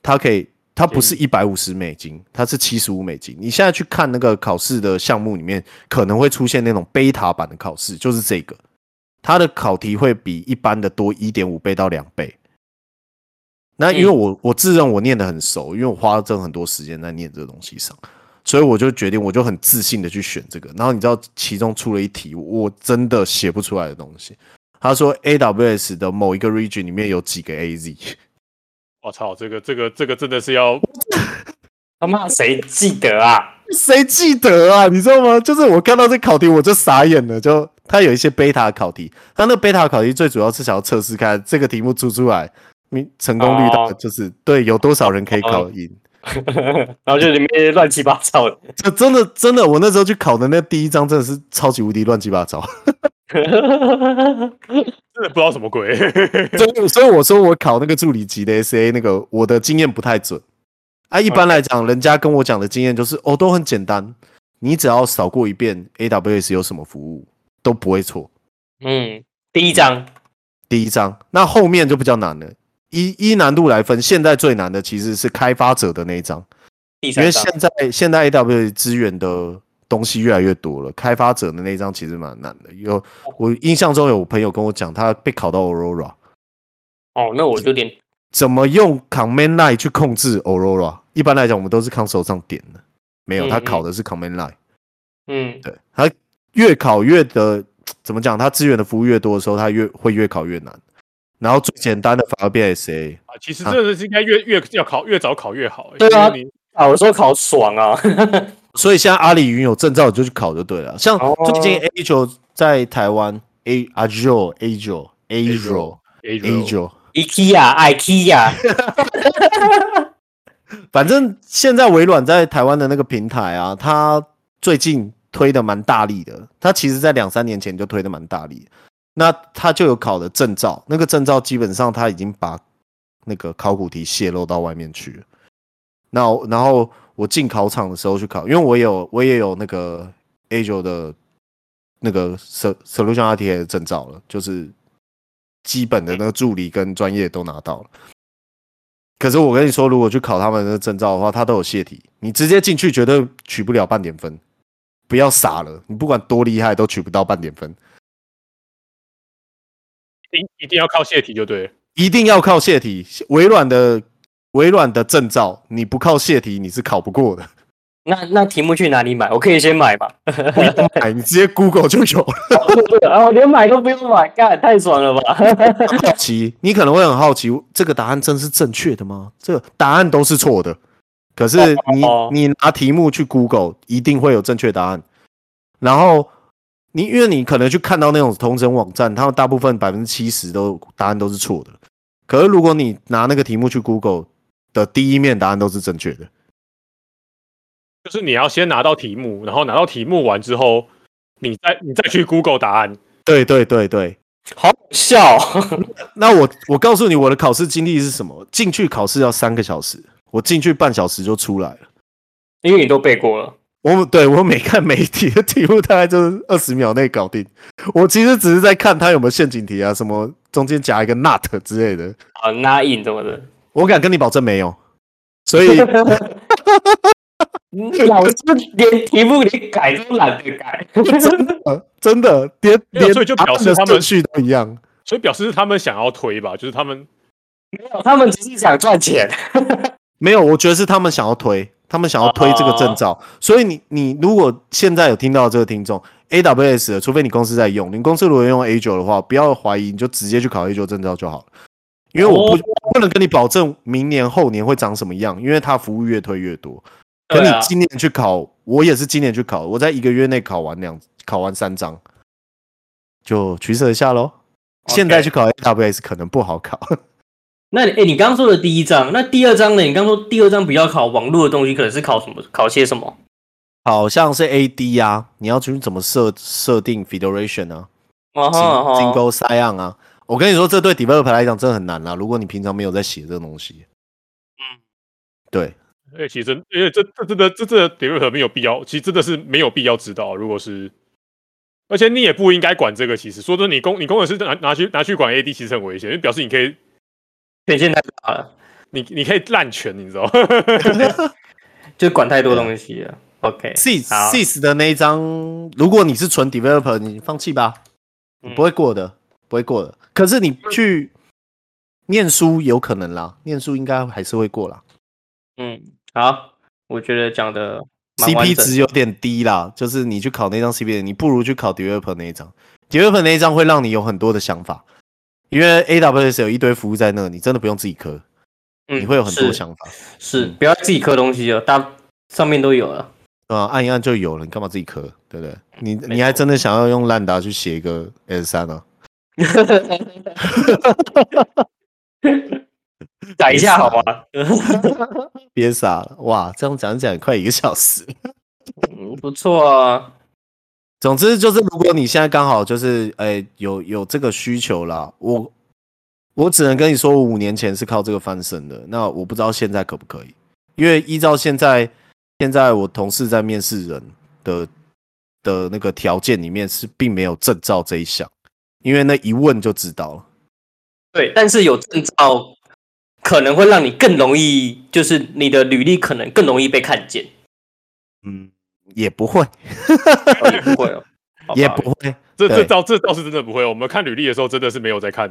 它可以，它不是一百五十美金，它是七十五美金。你现在去看那个考试的项目里面，可能会出现那种贝塔版的考试，就是这个，它的考题会比一般的多一点五倍到两倍。那因为我我自认我念得很熟，因为我花了真很多时间在念这个东西上。所以我就决定，我就很自信的去选这个。然后你知道，其中出了一题，我真的写不出来的东西。他说，AWS 的某一个 region 里面有几个 AZ。我操，这个这个这个真的是要 他妈谁记得啊？谁记得啊？你知道吗？就是我看到这考题，我就傻眼了。就他有一些 beta 考题，他那 beta 考题最主要是想要测试看这个题目出出来，你成功率大概就是、oh. 对有多少人可以考赢。Oh. 然后就里面乱七八糟的，这真的真的，我那时候去考的那第一章真的是超级无敌乱七八糟，真的不知道什么鬼。所以所以我说我考那个助理级的 SA 那个，我的经验不太准啊。一般来讲，人家跟我讲的经验就是哦，都很简单，你只要扫过一遍 AWS 有什么服务都不会错。嗯，第一章，第一章，那后面就比较难了。依依难度来分，现在最难的其实是开发者的那一张，因为现在现在 AWS 资源的东西越来越多了，开发者的那一张其实蛮难的。有我印象中有朋友跟我讲，他被考到 Aurora。哦，那我有点怎么用 Command Line 去控制 Aurora？一般来讲，我们都是 console 上点的，没有，他考的是 Command Line。嗯，对，他越考越的怎么讲？他资源的服务越多的时候，他越会越考越难。然后最简单的反而变 SA 啊，其实这个是应该越越要考越早考越好。对啊，你啊，我说考爽啊，所以现在阿里云有证照就去考就对了。像最近 Azure 在台湾，A Azure Azure Azure Azure IKEA IKEA，反正现在微软在台湾的那个平台啊，它最近推的蛮大力的。它其实在两三年前就推的蛮大力。那他就有考的证照，那个证照基本上他已经把那个考古题泄露到外面去了。那然后我进考场的时候去考，因为我有我也有那个 A 九的那个 Solution Architect 的证照了，就是基本的那个助理跟专业都拿到了。可是我跟你说，如果去考他们的证照的话，他都有泄题，你直接进去绝对取不了半点分。不要傻了，你不管多厉害都取不到半点分。一定要靠泄题就对，一定要靠泄题。微软的微软的证照，你不靠泄题你是考不过的。那那题目去哪里买？我可以先买吧？不用买，你直接 Google 就有了。啊，我连买都不用买，干太爽了吧？好奇，你可能会很好奇，这个答案真是正确的吗？这个答案都是错的。可是你你拿题目去 Google，一定会有正确答案。然后。你因为你可能去看到那种同城网站，他们大部分百分之七十都答案都是错的。可是如果你拿那个题目去 Google 的第一面答案都是正确的，就是你要先拿到题目，然后拿到题目完之后，你再你再去 Google 答案。对对对对，好笑。那我我告诉你我的考试经历是什么？进去考试要三个小时，我进去半小时就出来了，因为你都背过了。我对我每看每一题的题目，大概就是二十秒内搞定。我其实只是在看他有没有陷阱题啊，什么中间夹一个 not 之类的啊，not in 怎么的？我敢跟你保证没有。所以 老师连题目你改都懒得改，真的真的连连所以就表示他们序都一样，所以表示他们想要推吧，就是他们没有，他们只是想赚钱。没有，我觉得是他们想要推。他们想要推这个证照，所以你你如果现在有听到这个听众，AWS 的，除非你公司在用，你公司如果用 Azure 的话，不要怀疑，你就直接去考 Azure 证照就好了。因为我不不能跟你保证明年后年会长什么样，因为它服务越推越多。可你今年去考，我也是今年去考，我在一个月内考完两考完三张，就取舍一下喽。现在去考 AWS 可能不好考。那哎、欸，你刚刚说的第一章，那第二章呢？你刚刚说第二章比较考网络的东西，可能是考什么？考些什么？好像是 AD 啊，你要去怎么设设定 federation 呢、啊？哦，single sign-on 啊，我跟你说，这对 developer 来讲真的很难啊。如果你平常没有在写这个东西，嗯，对。哎、欸，其实因为这这真的这这 developer 没有必要，其实真的是没有必要知道。如果是，而且你也不应该管这个。其实说真的，你工你工程师拿拿去拿去管 AD，其实很危险，因为表示你可以。权限太大了，你你可以滥权，你知道？就管太多东西了。OK，Sys Sys 的那一张，如果你是纯 developer，你放弃吧，不会过的，不会过的。可是你去念书有可能啦，念书应该还是会过啦。嗯，好，我觉得讲的 CP 值有点低啦，就是你去考那张 CP，你不如去考 developer 那一张，developer 那一张会让你有很多的想法。因为 AWS 有一堆服务在那，你真的不用自己磕，嗯、你会有很多想法。是，不要自己磕东西哦，大上面都有了，啊，按一按就有了，你干嘛自己磕？对不对？你你还真的想要用 Lambda 去写一个 S 三啊？改一下好吗？别傻了，哇，这样讲讲快一个小时，嗯，不错啊。总之就是，如果你现在刚好就是，哎、欸，有有这个需求啦，我我只能跟你说，我五年前是靠这个翻身的。那我不知道现在可不可以，因为依照现在现在我同事在面试人的的那个条件里面是并没有证照这一项，因为那一问就知道了。对，但是有证照可能会让你更容易，就是你的履历可能更容易被看见。嗯。也不会，也不会哦，也不会。这这倒这倒是真的不会。我们看履历的时候，真的是没有在看，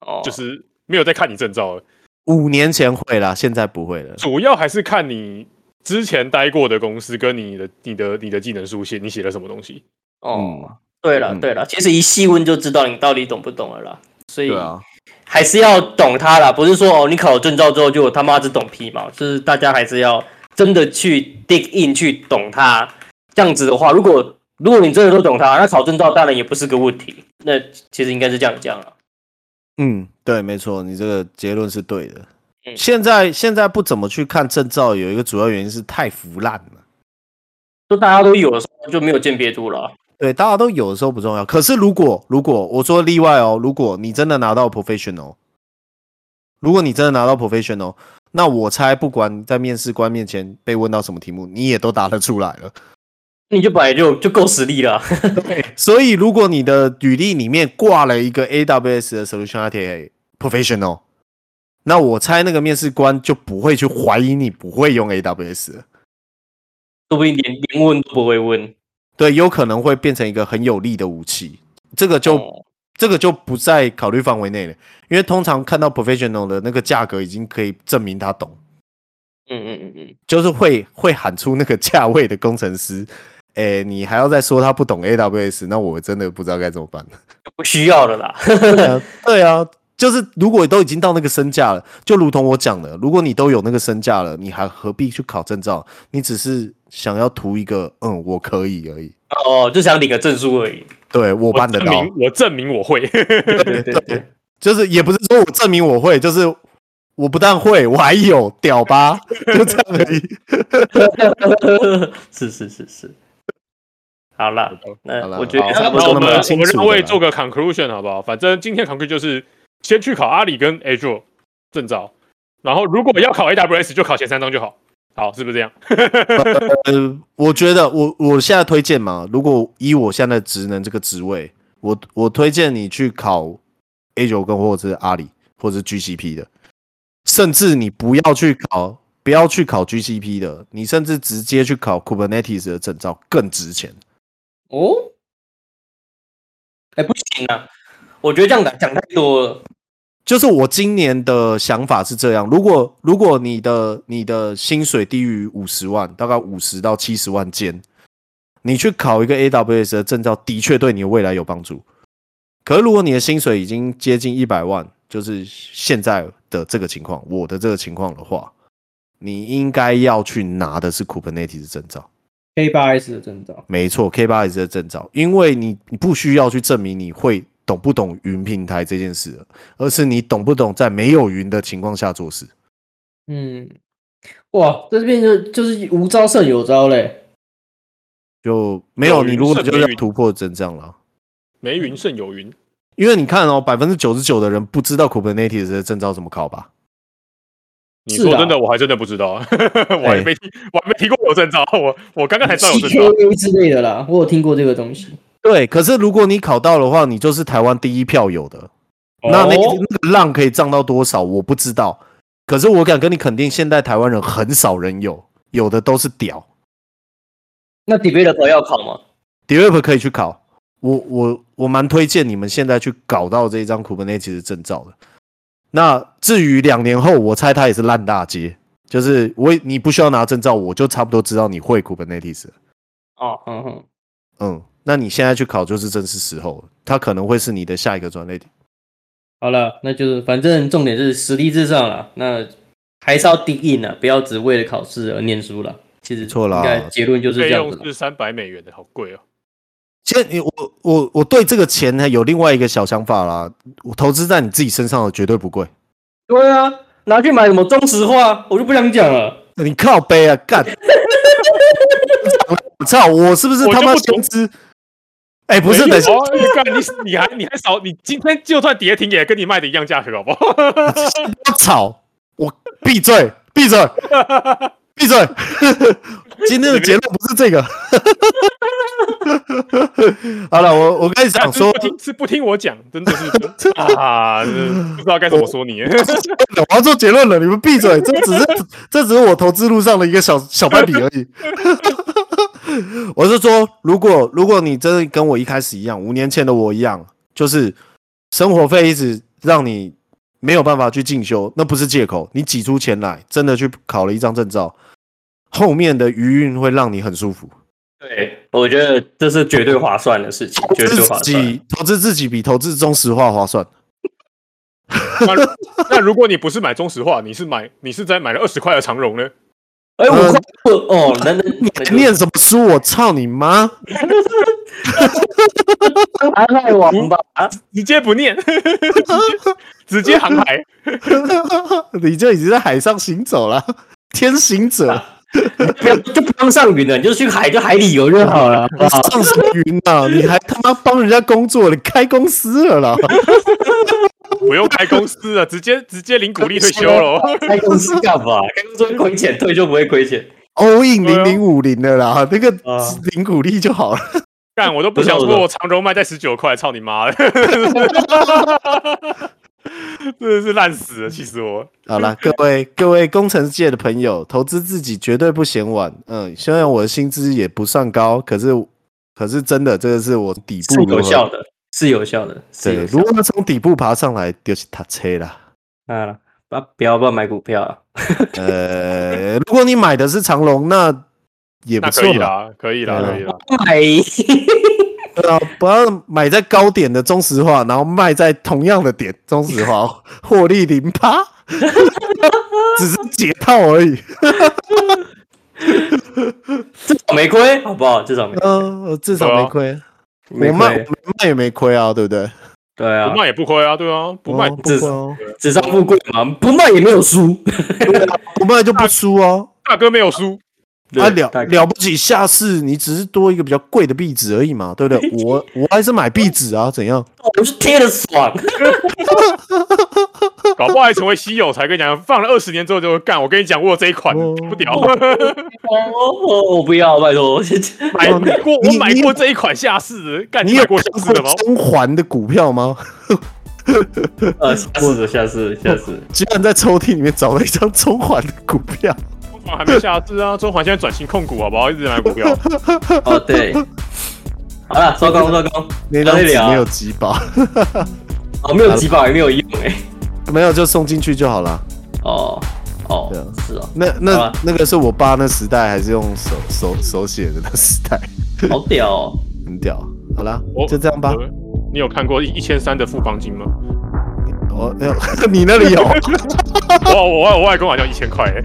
哦，就是没有在看你证照。五年前会啦，现在不会了。主要还是看你之前待过的公司跟你的、你的、你的技能书写，你写了什么东西。哦，对了，对了，其实一细问就知道你到底懂不懂了啦。所以啊，还是要懂它啦，不是说哦，你考了证照之后就他妈只懂皮毛，就是大家还是要。真的去 dig in 去懂它，这样子的话，如果如果你真的都懂它，那考证照当然也不是个问题。那其实应该是这样讲了。嗯，对，没错，你这个结论是对的。嗯，现在现在不怎么去看证照，有一个主要原因是太腐烂了。就大家都有的时候就没有鉴别度了。对，大家都有的时候不重要。可是如果如果我说例外哦，如果你真的拿到 professional，如果你真的拿到 professional。那我猜，不管在面试官面前被问到什么题目，你也都答得出来了。你就本来就就够实力了。对，所以如果你的履历里面挂了一个 AWS 的 Solution Architect Professional，那我猜那个面试官就不会去怀疑你不会用 AWS 了。说不定连连问都不会问。对，有可能会变成一个很有利的武器。这个就。哦这个就不在考虑范围内了，因为通常看到 professional 的那个价格已经可以证明他懂。嗯嗯嗯嗯，就是会会喊出那个价位的工程师，哎，你还要再说他不懂 AWS，那我真的不知道该怎么办了。不需要了啦。對啊，对啊，就是如果都已经到那个身价了，就如同我讲的，如果你都有那个身价了，你还何必去考证照？你只是想要图一个嗯，我可以而已。哦，就想领个证书而已。对，我办得到，我证明我，会。对对对，就是也不是说我证明我会，就是我不但会，我还有屌吧，就这样而已。是是是是。好了，那我觉得那我们我们两位做个 conclusion 好不好？反正今天 conclusion 就是先去考阿里跟 Azure 证照，然后如果要考 AWS 就考前三张就好。好，是不是这样？呃，我觉得我我现在推荐嘛，如果以我现在的职能这个职位，我我推荐你去考 Azure 跟或者是阿里或者是 GCP 的，甚至你不要去考，不要去考 GCP 的，你甚至直接去考 Kubernetes 的证照更值钱。哦？哎，不行啊，我觉得这样讲讲太多了。就是我今年的想法是这样：如果如果你的你的薪水低于五十万，大概五十到七十万间，你去考一个 AWS 的证照，的确对你的未来有帮助。可是如果你的薪水已经接近一百万，就是现在的这个情况，我的这个情况的话，你应该要去拿的是 Kubernetes 证照，K8s 的证照。没错，K8s 的证照，因为你你不需要去证明你会懂不懂云平台这件事，而是你懂不懂在没有云的情况下做事。嗯，哇，这边就就是无招胜有招嘞，就没有，有你如果就是要突破真这样了。没云胜有云，因为你看哦，百分之九十九的人不知道 Kubernetes 的证照怎么考吧？你说真的，我还真的不知道，我还没听，我还没听过有证照，我我刚刚才知道有证照之类的啦，我有听过这个东西。对，可是如果你考到的话，你就是台湾第一票有的。哦那那个那个浪可以涨到多少？我不知道。可是我敢跟你肯定，现在台湾人很少人有，有的都是屌。那 developer 要考吗？Developer 可以去考，我我我蛮推荐你们现在去搞到这一张 Kubernetes 的证照的。那至于两年后，我猜他也是烂大街，就是我你不需要拿证照，我就差不多知道你会 Kubernetes。哦，嗯哼，嗯，那你现在去考就是正是时候了，它可能会是你的下一个专类点。好了，那就是反正重点是实力至上了，那还是要 dig in 啊，不要只为了考试而念书了。其实错了应该结论就是这费样子是三百美元的，好贵哦。其实你我我我对这个钱呢有另外一个小想法啦，我投资在你自己身上的绝对不贵。对啊，拿去买什么中石化，我就不想讲了。你靠背啊，干！我操，我是不是他妈我就不懂先知？哎、不是，等一下，哦，你干你你还你还少，你今天就算跌停也跟你卖的一样价格，好不好？不吵，我闭嘴，闭嘴，闭嘴！今天的结论不是这个。好了，我我跟你讲说是不，听是不听我讲，真的是 啊，不知道该怎么说你。我要做结论了，你们闭嘴！这只是这只是我投资路上的一个小小败笔而已。我是说，如果如果你真的跟我一开始一样，五年前的我一样，就是生活费一直让你没有办法去进修，那不是借口。你挤出钱来，真的去考了一张证照，后面的余韵会让你很舒服。对，我觉得这是绝对划算的事情，绝对划自算。己投资自己比投资中石化划算。那那如果你不是买中石化，你是买你是在买了二十块的长荣呢？哎，五块哦，那那你念什么书？我操你妈！航海王吧？直接不念，直接直接航海。你就已经在海上行走了，天行者。不要就不用上云了，你就去海就海里游就好了。好好上什么云啊？你还他妈帮人家工作，你开公司了啦？不用开公司了，直接直接领股利退休了。开公司干嘛？开公司会亏钱，退休不会亏钱。all in 零零五零的啦，那个啊领股利就好了。干，我都不想说我长荣卖在十九块，操你妈的！真的是烂死了，气死我！好了，各位各位工程界的朋友，投资自己绝对不嫌晚。嗯，虽然我的薪资也不算高，可是可是真的，这个是我底部是有效的，是有效的。是对如果从底部爬上来，就是他车啦。啊，不不要不要买股票啊！呃，如果你买的是长隆，那也不那可以错啦。可以啦，可以啦。买 对啊，不要买在高点的中石化，然后卖在同样的点中石化，获利零趴，只是解套而已。至少没亏，好不好？至少没嗯、至少没亏，没我卖亏。我卖也没亏啊，对不对？对啊不，卖也不亏啊，对啊，不卖哦不至亏哦，纸上富贵嘛，不卖也没有输。不卖就不输哦。大哥没有输，啊了了不起，下次你只是多一个比较贵的壁纸而已嘛，对不对？我我还是买壁纸啊，怎样？我是贴的爽。搞不好还成为稀有才跟你讲，放了二十年之后就会干。我跟你讲，我有这一款，哦不屌，我，我不要，拜托。买过，我买过这一款下市的，干你买过下看市的吗过？中环的股票吗？呃，下次了，下次了，下次了。居然在抽屉里面找了一张中环的股票。中环还没下市啊，中环现在转型控股，好不好？一直买股票，哦，对。好了，收工，收工。那张没有集保，哦，没有集保也没有用哎。没有就送进去就好了。哦，哦对啊，是哦，那那那个是我爸那时代，还是用手手手写的那时代，好屌哦。很屌。好啦，就这样吧。呃你有看过一千三的富邦金吗？我、哦、你那里有？我我我外公好像一千块，欸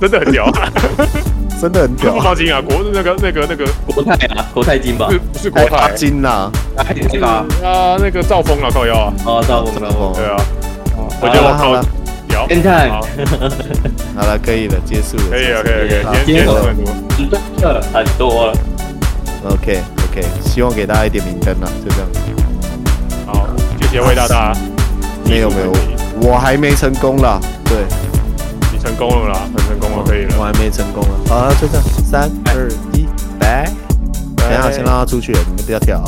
真的很屌。真的很屌。不是富。邦金啊，国那个那个那个。国泰啊，国泰金吧。不是，不是国台泰，金啦，还是那个啊，啊那个兆丰啊靠腰啊，哦，兆丰兆丰，对啊，哦我觉得我靠好了，聊天探好。好了，可以了，结束了。可以了，可以可以，好今天很多，很多了，很多了。OK OK，希望给大家一点明灯啊，就这样。好，谢谢魏大大，没有没有，我还没成功啦。对，你成功了啦，很成功了，可以了，我还没成功啊。好了，就这样，三二一，拜。等一下，先让他出去，你们不要跳。